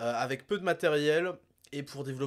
Euh, avec peu de matériel et pour développer